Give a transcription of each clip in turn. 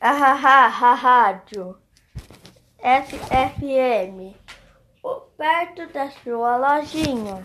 Ahaha, rádio. FFM. Perto da sua lojinha.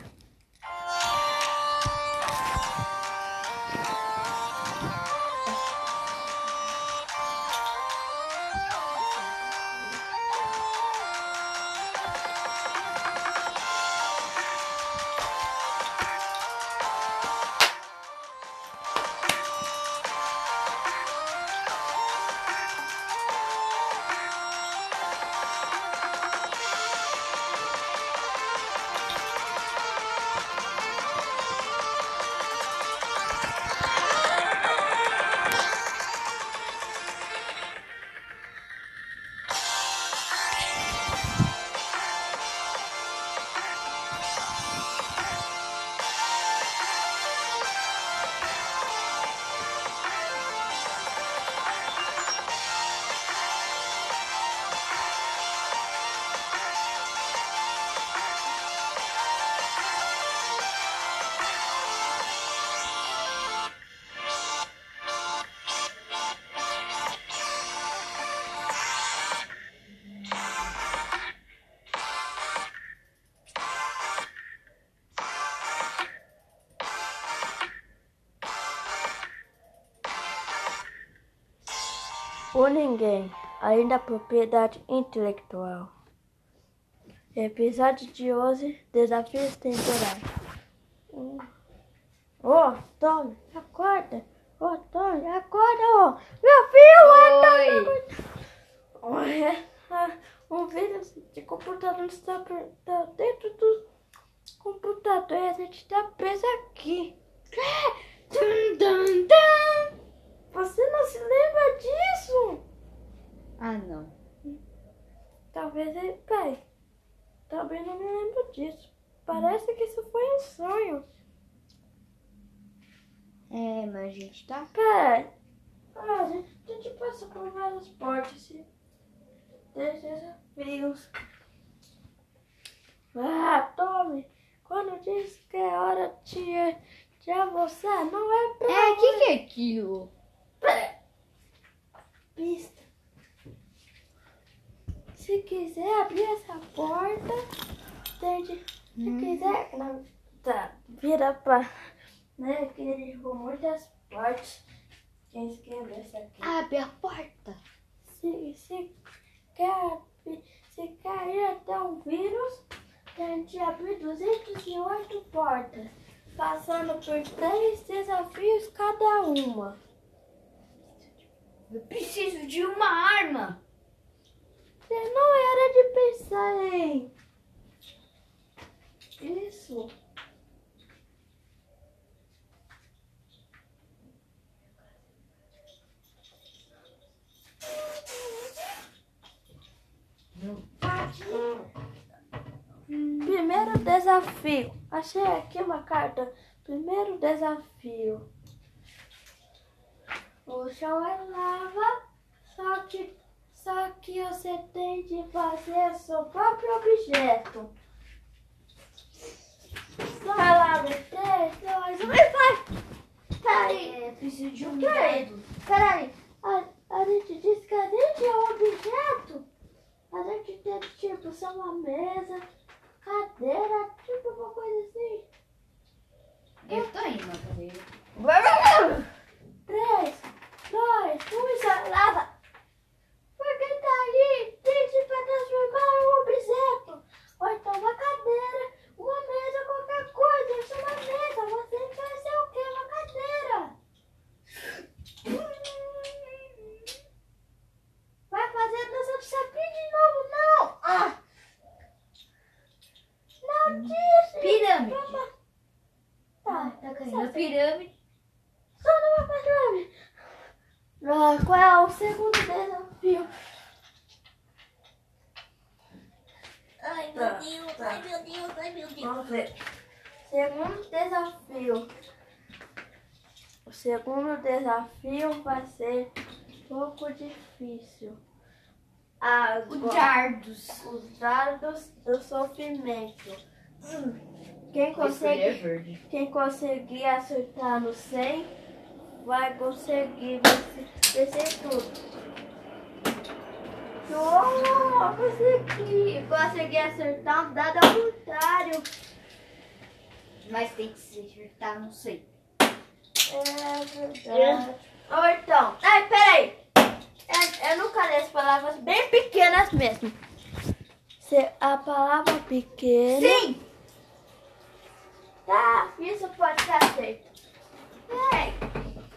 O ninguém, ainda propriedade intelectual. Episódio de hoje, desafios temporais. Ô, oh, Tony, acorda. Ô, oh, Tony, acorda. Oh. Meu filho, Oi. acorda. Um vírus de computador está dentro do computador e a gente está preso aqui. Dun, dun, dun. Você não se lembra disso? Ah, não. Talvez ele. Pai, também não me lembro disso. Parece que isso foi um sonho. É, mas a gente tá. Ah, a gente, a gente passa por várias portas e desafios. Ah, Tommy, quando diz que é hora de, de almoçar, não é pra. É, o que, que é aquilo? Pista. Se quiser abrir essa porta, entende? Se Hum. quiser, não, tá, vira pra. Né, que ele derrubou muitas portas. Quem escreveu essa aqui? Abre a porta. Se, se, quer, se cair até um vírus, tem de abrir 208 portas, passando por três desafios cada uma. Eu preciso de uma arma. Você não era de pensar em. Isso. Primeiro desafio. Achei aqui uma carta. Primeiro desafio. O chão é lava, só que, só que você tem de fazer seu próprio objeto. Vai lá, meu 3, 2, 1 e vai! Peraí, É, preciso de um Que? dedo. peraí. A, a gente disse que a gente é um objeto. A gente tem tipo só uma mesa, cadeira, tipo uma coisa assim. Eu tô indo na cadeira. 3, 2, 1 e salada. Porque tá ali, diz pra transformar em um objeto. Ou então uma cadeira, uma mesa, qualquer coisa. Isso é uma mesa. Você vai ser o quê? Uma cadeira. Vai fazer a dança do sapinho de novo, não. Ah. Não disse. Pirâmide. Vamos- Tá, Tá caindo a pirâmide. só não vai fazer ah, Qual é o segundo desafio? Ai, meu Deus, ai, meu Deus, ai, meu Vamos ver. Segundo desafio. O segundo desafio vai ser um pouco difícil. O Agora, Jardos. os dardos do sofrimento. Hum, Quem consegue, verde. quem conseguir acertar no 100 vai conseguir vencer, vencer tudo. Oh, consegui. Consegui acertar um dado ao contrário. Mas tem que se acertar, não sei. É verdade. Ou então. Ai, peraí. Eu, eu nunca li as palavras bem pequenas mesmo. Se a palavra pequena. Sim! Isso pode ser aceito. Peraí.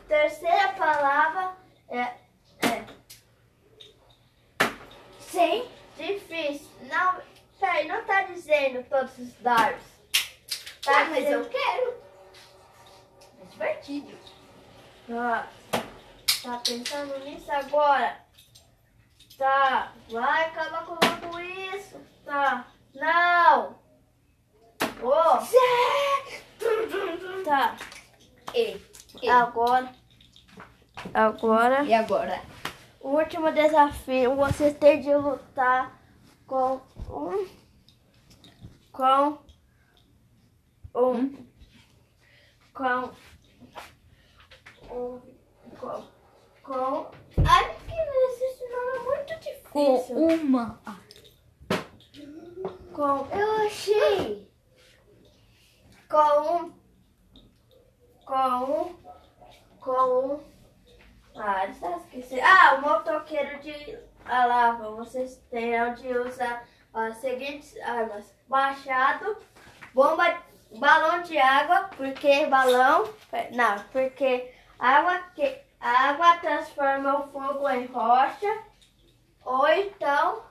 Terceira palavra é. é Sim! difícil. Não. Peraí, não tá dizendo todos os dados. Tá, mas dizendo- eu quero. É divertido. Tá. Tá pensando nisso agora? Tá. Vai acabar com isso. Tá. Não. Ô. Tá. E, e. Agora. Agora. e agora? O último desafio, você tem de lutar com um. Com. Um. Com. Um. Com. Com. Ai, que esse nome é muito difícil. uma. Com. Eu achei. Com um. Com. Com. Ah, já esqueci. Ah, o motoqueiro de a lava. Vocês terão de usar as seguintes armas: machado, bomba, balão de água, porque balão. Não, porque água que água transforma o fogo em rocha. Ou então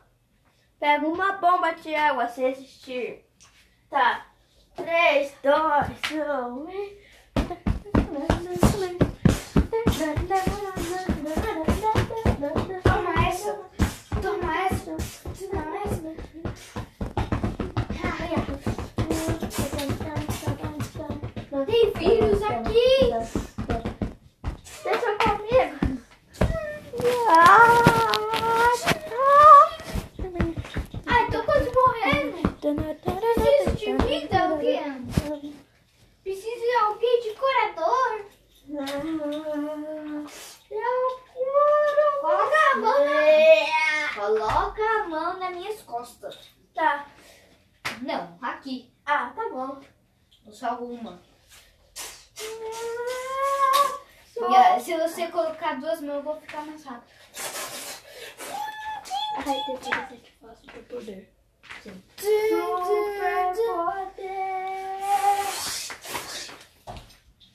pega uma bomba de água se existir. Tá. 3, 2, 1. Tem vírus aqui. Deixa comigo. Ah, Ai, tô quase morrendo. Preciso de vida, alguém. Preciso de alguém de curador. Eu quero. Coloca a mão na... Coloca a mão nas minhas costas. Tá. Não, aqui. Ah, tá bom. Só uma. Ah, se você colocar duas mãos, eu vou ficar mais rápido. Ai, tem que dizer que faço super poder. Super poder.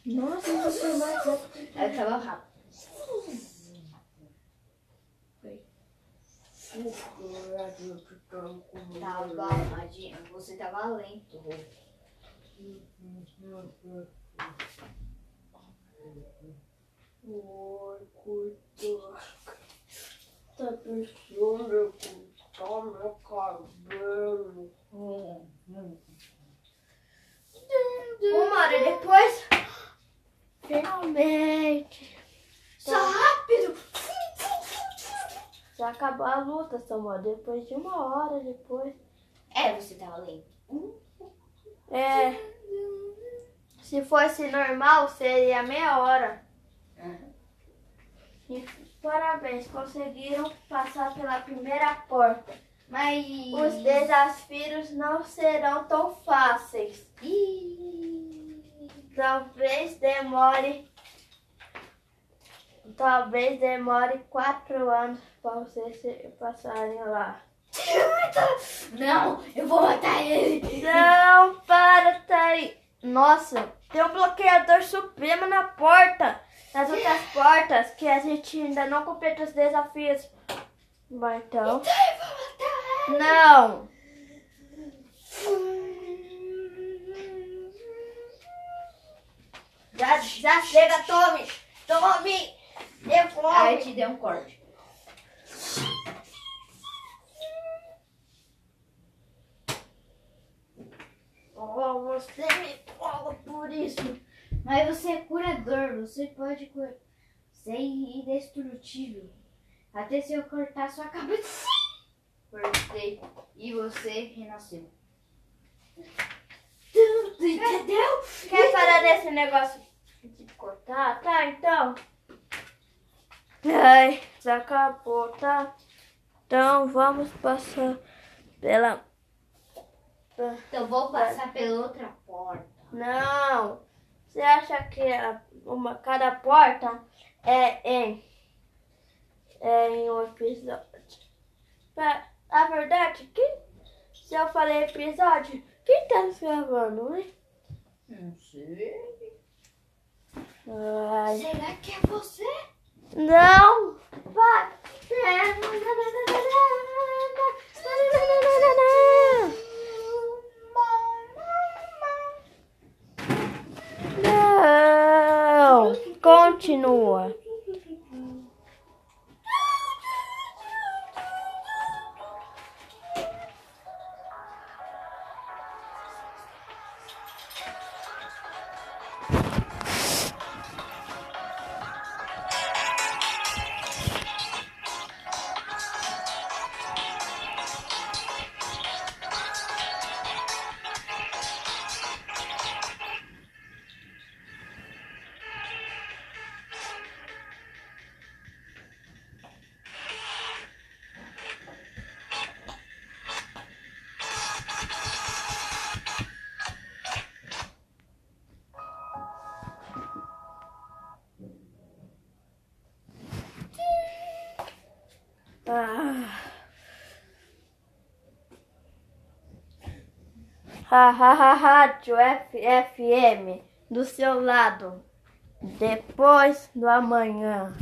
Nossa, eu sou mais rápido. Aí tava rápido. Tava, Madinha, você tava lento. Tá pensando em cortar meu cabelo. Uma hora depois, finalmente. Só rápido! Já acabou a luta, Samuel. Depois de uma hora depois. É, você tava lento. É. Se fosse normal, seria meia hora. E parabéns, conseguiram passar pela primeira porta. Mas. Os desafios não serão tão fáceis. Ih. Talvez demore. Talvez demore quatro anos para vocês passarem lá. Não, eu vou matar ele! Não, para, aí. Nossa, tem um bloqueador supremo na porta. Nas outras portas que a gente ainda não completou os desafios. Vai então. Então eu vou matar ele! Não. Já, já chega, tome. Tome. Devolve. Aí te deu um corte. Oh, você me fala por isso. Mas você é curador, você pode curar. Você é indestrutível. Até se eu cortar sua cabeça. Cortei. E você renasceu. Entendeu? Quer parar desse negócio de cortar? Tá, então. Ai, acabou, tá? Então vamos passar pela. Então vou passar pela outra porta. Não! Você acha que a- uma, cada porta é em, é em um episódio? Pra- A verdade, que se eu falei episódio, quem tá gravando, hein? Não sei. Ai. Será que é você? Não! Vai! Não! Continua. Ha, rádio F- FM do seu lado. Depois do amanhã.